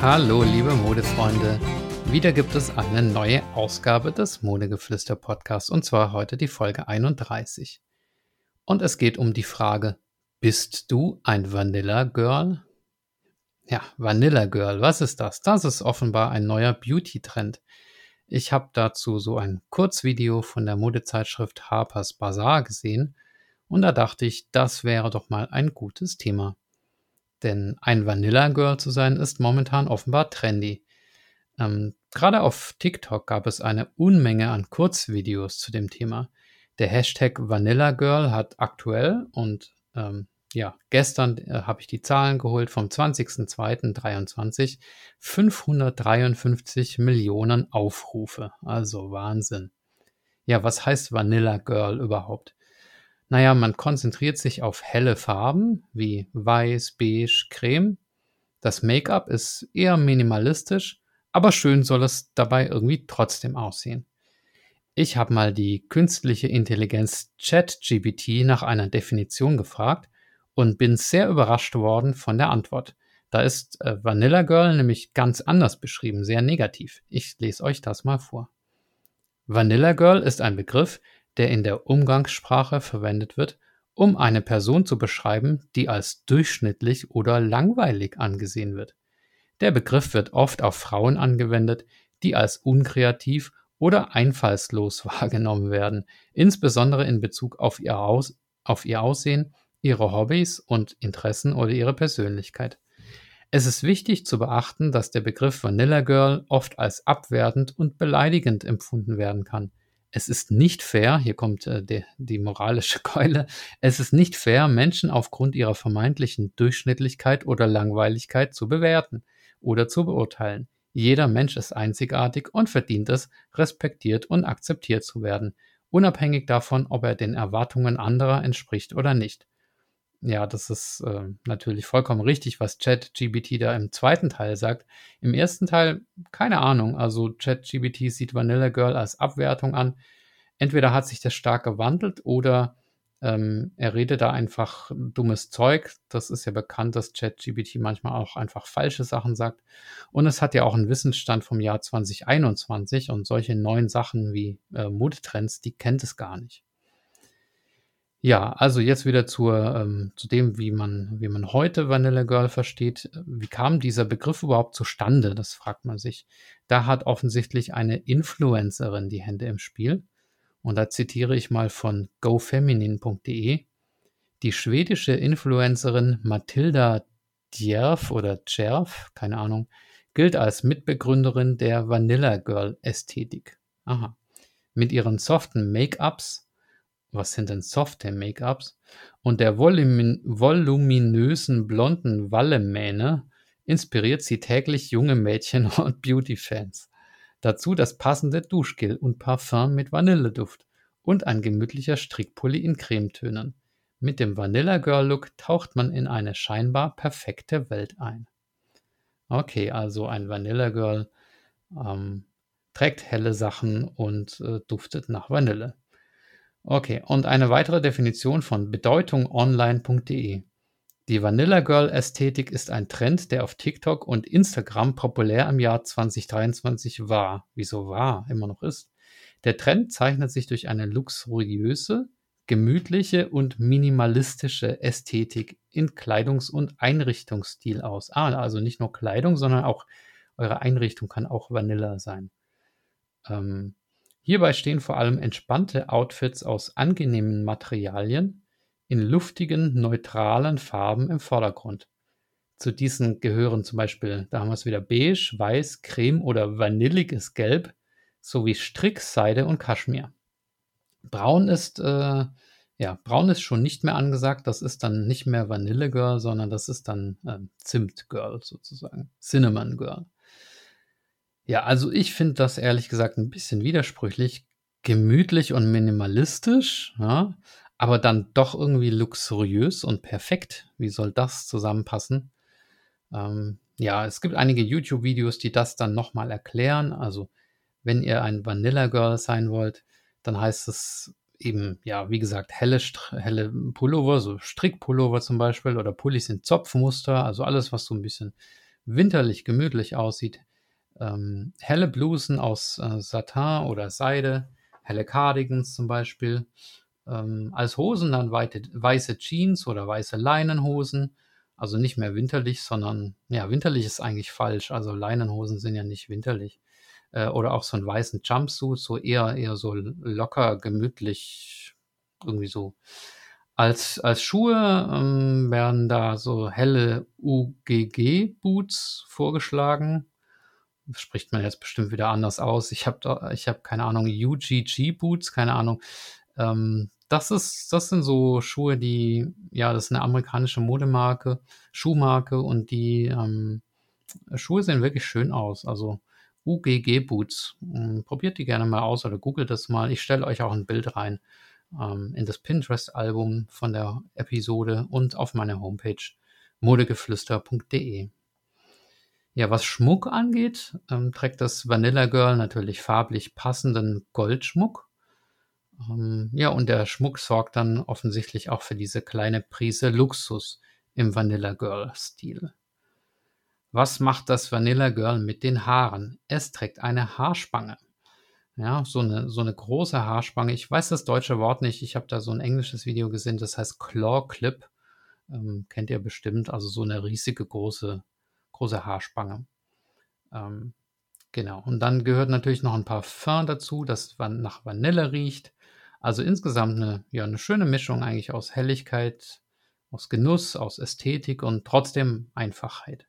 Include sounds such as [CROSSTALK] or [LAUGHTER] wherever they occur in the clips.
Hallo, liebe Modefreunde. Wieder gibt es eine neue Ausgabe des Modegeflüster Podcasts und zwar heute die Folge 31. Und es geht um die Frage, bist du ein Vanilla Girl? Ja, Vanilla Girl, was ist das? Das ist offenbar ein neuer Beauty-Trend. Ich habe dazu so ein Kurzvideo von der Modezeitschrift Harper's Bazaar gesehen und da dachte ich, das wäre doch mal ein gutes Thema. Denn ein Vanilla Girl zu sein ist momentan offenbar trendy. Ähm, Gerade auf TikTok gab es eine Unmenge an Kurzvideos zu dem Thema. Der Hashtag Vanilla Girl hat aktuell und ähm, ja, gestern äh, habe ich die Zahlen geholt vom 20.02.23 553 Millionen Aufrufe. Also Wahnsinn. Ja, was heißt Vanilla Girl überhaupt? Naja, man konzentriert sich auf helle Farben wie weiß, beige, creme. Das Make-up ist eher minimalistisch, aber schön soll es dabei irgendwie trotzdem aussehen. Ich habe mal die künstliche Intelligenz ChatGPT nach einer Definition gefragt und bin sehr überrascht worden von der Antwort. Da ist äh, Vanilla Girl nämlich ganz anders beschrieben, sehr negativ. Ich lese euch das mal vor. Vanilla Girl ist ein Begriff, der in der Umgangssprache verwendet wird, um eine Person zu beschreiben, die als durchschnittlich oder langweilig angesehen wird. Der Begriff wird oft auf Frauen angewendet, die als unkreativ oder einfallslos [LAUGHS] wahrgenommen werden, insbesondere in Bezug auf ihr, Aus auf ihr Aussehen, ihre Hobbys und Interessen oder ihre Persönlichkeit. Es ist wichtig zu beachten, dass der Begriff Vanilla Girl oft als abwertend und beleidigend empfunden werden kann. Es ist nicht fair, hier kommt äh, die, die moralische [LAUGHS] Keule, es ist nicht fair, Menschen aufgrund ihrer vermeintlichen Durchschnittlichkeit oder Langweiligkeit zu bewerten oder zu beurteilen. Jeder Mensch ist einzigartig und verdient es, respektiert und akzeptiert zu werden, unabhängig davon, ob er den Erwartungen anderer entspricht oder nicht. Ja, das ist äh, natürlich vollkommen richtig, was ChatGBT da im zweiten Teil sagt. Im ersten Teil, keine Ahnung, also ChatGBT sieht Vanilla Girl als Abwertung an. Entweder hat sich das stark gewandelt oder ähm, er redet da einfach dummes Zeug. Das ist ja bekannt, dass ChatGBT manchmal auch einfach falsche Sachen sagt. Und es hat ja auch einen Wissensstand vom Jahr 2021 und solche neuen Sachen wie äh, Modetrends, die kennt es gar nicht. Ja, also jetzt wieder zur, ähm, zu dem, wie man, wie man heute Vanilla Girl versteht. Wie kam dieser Begriff überhaupt zustande? Das fragt man sich. Da hat offensichtlich eine Influencerin die Hände im Spiel. Und da zitiere ich mal von gofeminin.de. Die schwedische Influencerin Matilda Djerf oder Djerf, keine Ahnung, gilt als Mitbegründerin der Vanilla Girl Ästhetik. Aha. Mit ihren soften Make-ups was sind denn softe Make-ups? Und der volumin voluminösen blonden Wallemähne inspiriert sie täglich junge Mädchen [LAUGHS] und Beauty-Fans. Dazu das passende Duschgel und Parfum mit Vanilleduft und ein gemütlicher Strickpulli in Cremetönen. Mit dem Vanilla Girl Look taucht man in eine scheinbar perfekte Welt ein. Okay, also ein Vanilla Girl ähm, trägt helle Sachen und äh, duftet nach Vanille. Okay, und eine weitere Definition von bedeutungonline.de. Die Vanilla Girl Ästhetik ist ein Trend, der auf TikTok und Instagram populär im Jahr 2023 war. Wieso war? Immer noch ist. Der Trend zeichnet sich durch eine luxuriöse, gemütliche und minimalistische Ästhetik in Kleidungs- und Einrichtungsstil aus. Ah, also nicht nur Kleidung, sondern auch eure Einrichtung kann auch Vanilla sein. Ähm, Hierbei stehen vor allem entspannte Outfits aus angenehmen Materialien in luftigen, neutralen Farben im Vordergrund. Zu diesen gehören zum Beispiel, da haben wir es wieder, beige, weiß, creme oder vanilliges Gelb sowie Strickseide und Kaschmir. Braun ist, äh, ja, braun ist schon nicht mehr angesagt. Das ist dann nicht mehr Vanille Girl, sondern das ist dann äh, Zimt Girl sozusagen. Cinnamon Girl. Ja, also ich finde das ehrlich gesagt ein bisschen widersprüchlich. Gemütlich und minimalistisch, ja, aber dann doch irgendwie luxuriös und perfekt. Wie soll das zusammenpassen? Ähm, ja, es gibt einige YouTube-Videos, die das dann nochmal erklären. Also, wenn ihr ein Vanilla Girl sein wollt, dann heißt es eben, ja, wie gesagt, helle, helle Pullover, so Strickpullover zum Beispiel oder Pullis in Zopfmuster, also alles, was so ein bisschen winterlich gemütlich aussieht. Ähm, helle Blusen aus äh, Satin oder Seide, helle Cardigans zum Beispiel. Ähm, als Hosen dann weite, weiße Jeans oder weiße Leinenhosen. Also nicht mehr winterlich, sondern, ja, winterlich ist eigentlich falsch. Also Leinenhosen sind ja nicht winterlich. Äh, oder auch so einen weißen Jumpsuit, so eher, eher so locker, gemütlich, irgendwie so. Als, als Schuhe ähm, werden da so helle UGG-Boots vorgeschlagen. Spricht man jetzt bestimmt wieder anders aus. Ich habe ich hab keine Ahnung, UGG-Boots, keine Ahnung. Ähm, das ist, das sind so Schuhe, die, ja, das ist eine amerikanische Modemarke, Schuhmarke und die ähm, Schuhe sehen wirklich schön aus. Also UGG Boots. Ähm, probiert die gerne mal aus oder googelt das mal. Ich stelle euch auch ein Bild rein ähm, in das Pinterest-Album von der Episode und auf meine Homepage modegeflüster.de. Ja, was Schmuck angeht, ähm, trägt das Vanilla Girl natürlich farblich passenden Goldschmuck. Ähm, ja, und der Schmuck sorgt dann offensichtlich auch für diese kleine Prise Luxus im Vanilla Girl-Stil. Was macht das Vanilla Girl mit den Haaren? Es trägt eine Haarspange. Ja, so eine, so eine große Haarspange. Ich weiß das deutsche Wort nicht. Ich habe da so ein englisches Video gesehen, das heißt Claw Clip. Ähm, kennt ihr bestimmt. Also so eine riesige große, große Haarspange. Ähm, genau. Und dann gehört natürlich noch ein Parfum dazu, das nach Vanille riecht. Also insgesamt eine, ja, eine schöne Mischung eigentlich aus Helligkeit, aus Genuss, aus Ästhetik und trotzdem Einfachheit.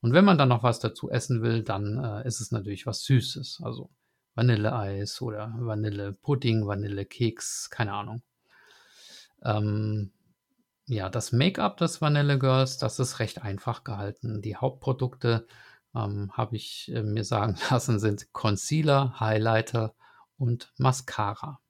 Und wenn man dann noch was dazu essen will, dann äh, ist es natürlich was Süßes. Also Vanilleeis oder Vanillepudding, Vanillekeks, keine Ahnung. Ähm, ja, das Make-up des Vanille Girls, das ist recht einfach gehalten. Die Hauptprodukte, ähm, habe ich äh, mir sagen [LAUGHS] lassen, sind Concealer, Highlighter und Mascara.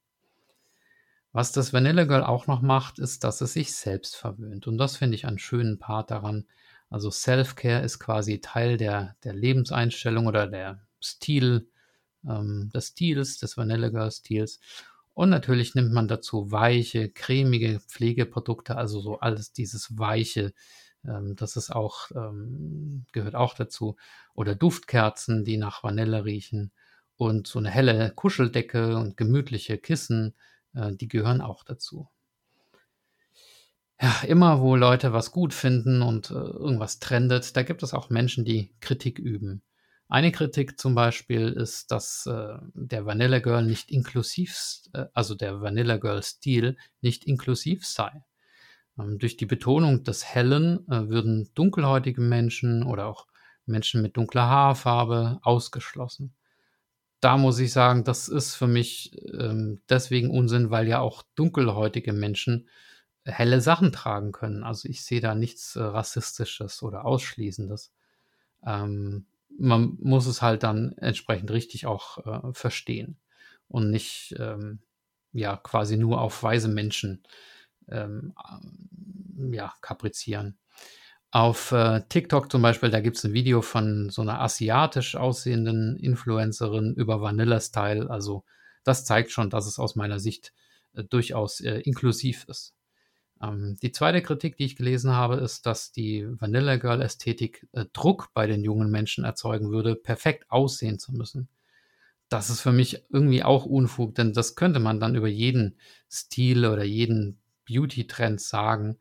Was das Vanille Girl auch noch macht, ist, dass es sich selbst verwöhnt. Und das finde ich einen schönen Part daran. Also Self-Care ist quasi Teil der, der Lebenseinstellung oder der Stil, ähm, des Stils, des Vanilla Girl Stils. Und natürlich nimmt man dazu weiche, cremige Pflegeprodukte, also so alles dieses weiche, ähm, das ist auch, ähm, gehört auch dazu. Oder Duftkerzen, die nach Vanille riechen. Und so eine helle Kuscheldecke und gemütliche Kissen, äh, die gehören auch dazu ja, immer wo Leute was gut finden und äh, irgendwas trendet, da gibt es auch Menschen, die Kritik üben. Eine Kritik zum Beispiel ist, dass äh, der Vanilla Girl nicht inklusiv, äh, also der Vanilla Girl Stil nicht inklusiv sei. Ähm, durch die Betonung des Hellen äh, würden dunkelhäutige Menschen oder auch Menschen mit dunkler Haarfarbe ausgeschlossen. Da muss ich sagen, das ist für mich ähm, deswegen Unsinn, weil ja auch dunkelhäutige Menschen helle Sachen tragen können. Also ich sehe da nichts äh, Rassistisches oder Ausschließendes. Ähm, man muss es halt dann entsprechend richtig auch äh, verstehen und nicht ähm, ja quasi nur auf weise Menschen ähm, ja, kaprizieren. Auf äh, TikTok zum Beispiel, da gibt es ein Video von so einer asiatisch aussehenden Influencerin über Vanilla Style. Also das zeigt schon, dass es aus meiner Sicht äh, durchaus äh, inklusiv ist. Ähm, die zweite Kritik, die ich gelesen habe, ist, dass die Vanilla Girl Ästhetik äh, Druck bei den jungen Menschen erzeugen würde, perfekt aussehen zu müssen. Das ist für mich irgendwie auch Unfug, denn das könnte man dann über jeden Stil oder jeden Beauty-Trend sagen,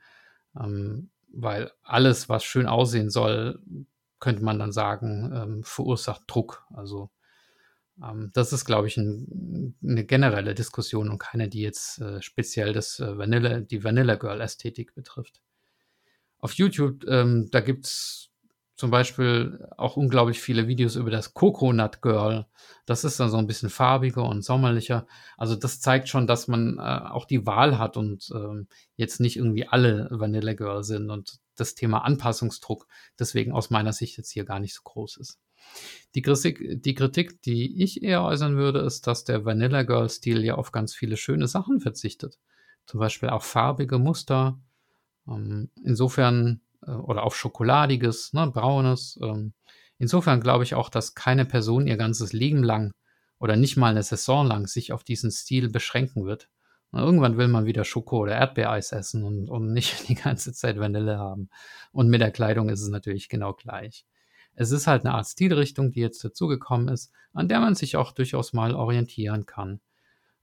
ähm, weil alles, was schön aussehen soll, könnte man dann sagen, ähm, verursacht Druck. Also das ist, glaube ich, ein, eine generelle Diskussion und keine, die jetzt äh, speziell das äh, Vanilla, die Vanilla Girl Ästhetik betrifft. Auf YouTube, ähm, da gibt es zum Beispiel auch unglaublich viele Videos über das Coconut Girl. Das ist dann so ein bisschen farbiger und sommerlicher. Also das zeigt schon, dass man äh, auch die Wahl hat und ähm, jetzt nicht irgendwie alle Vanilla Girl sind und das Thema Anpassungsdruck deswegen aus meiner Sicht jetzt hier gar nicht so groß ist. Die Kritik, die Kritik, die ich eher äußern würde, ist, dass der Vanilla Girl-Stil ja auf ganz viele schöne Sachen verzichtet. Zum Beispiel auf farbige Muster. Ähm, insofern, äh, oder auf Schokoladiges, ne, Braunes. Ähm, insofern glaube ich auch, dass keine Person ihr ganzes Leben lang oder nicht mal eine Saison lang sich auf diesen Stil beschränken wird. Und irgendwann will man wieder Schoko oder Erdbeereis essen und, und nicht [LAUGHS] die ganze Zeit Vanille haben. Und mit der Kleidung ist es natürlich genau gleich. Es ist halt eine Art Stilrichtung, die jetzt dazugekommen ist, an der man sich auch durchaus mal orientieren kann.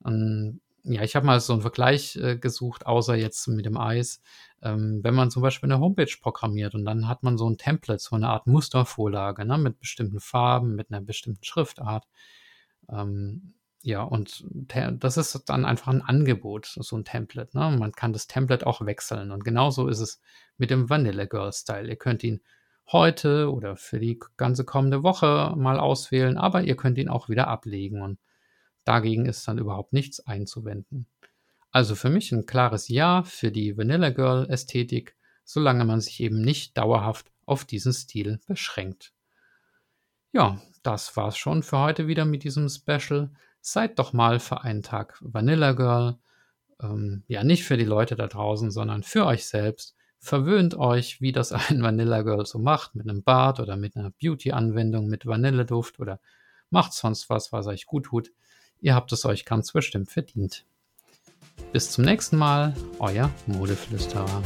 Ähm, ja, ich habe mal so einen Vergleich äh, gesucht, außer jetzt mit dem Eis. Ähm, wenn man zum Beispiel eine Homepage programmiert und dann hat man so ein Template, so eine Art Mustervorlage ne, mit bestimmten Farben, mit einer bestimmten Schriftart. Ähm, ja, und das ist dann einfach ein Angebot, so ein Template. Ne? Man kann das Template auch wechseln. Und genauso ist es mit dem Vanilla Girl Style. Ihr könnt ihn heute oder für die ganze kommende Woche mal auswählen, aber ihr könnt ihn auch wieder ablegen. Und dagegen ist dann überhaupt nichts einzuwenden. Also für mich ein klares Ja für die Vanilla Girl Ästhetik, solange man sich eben nicht dauerhaft auf diesen Stil beschränkt. Ja, das war's schon für heute wieder mit diesem Special. Seid doch mal für einen Tag Vanilla Girl. Ähm, ja, nicht für die Leute da draußen, sondern für euch selbst. Verwöhnt euch, wie das ein [LAUGHS] Vanilla Girl so macht, mit einem Bart oder mit einer Beauty-Anwendung mit Vanilleduft oder macht sonst was, was euch gut tut. Ihr habt es euch ganz bestimmt verdient. Bis zum nächsten Mal, euer Modeflüsterer.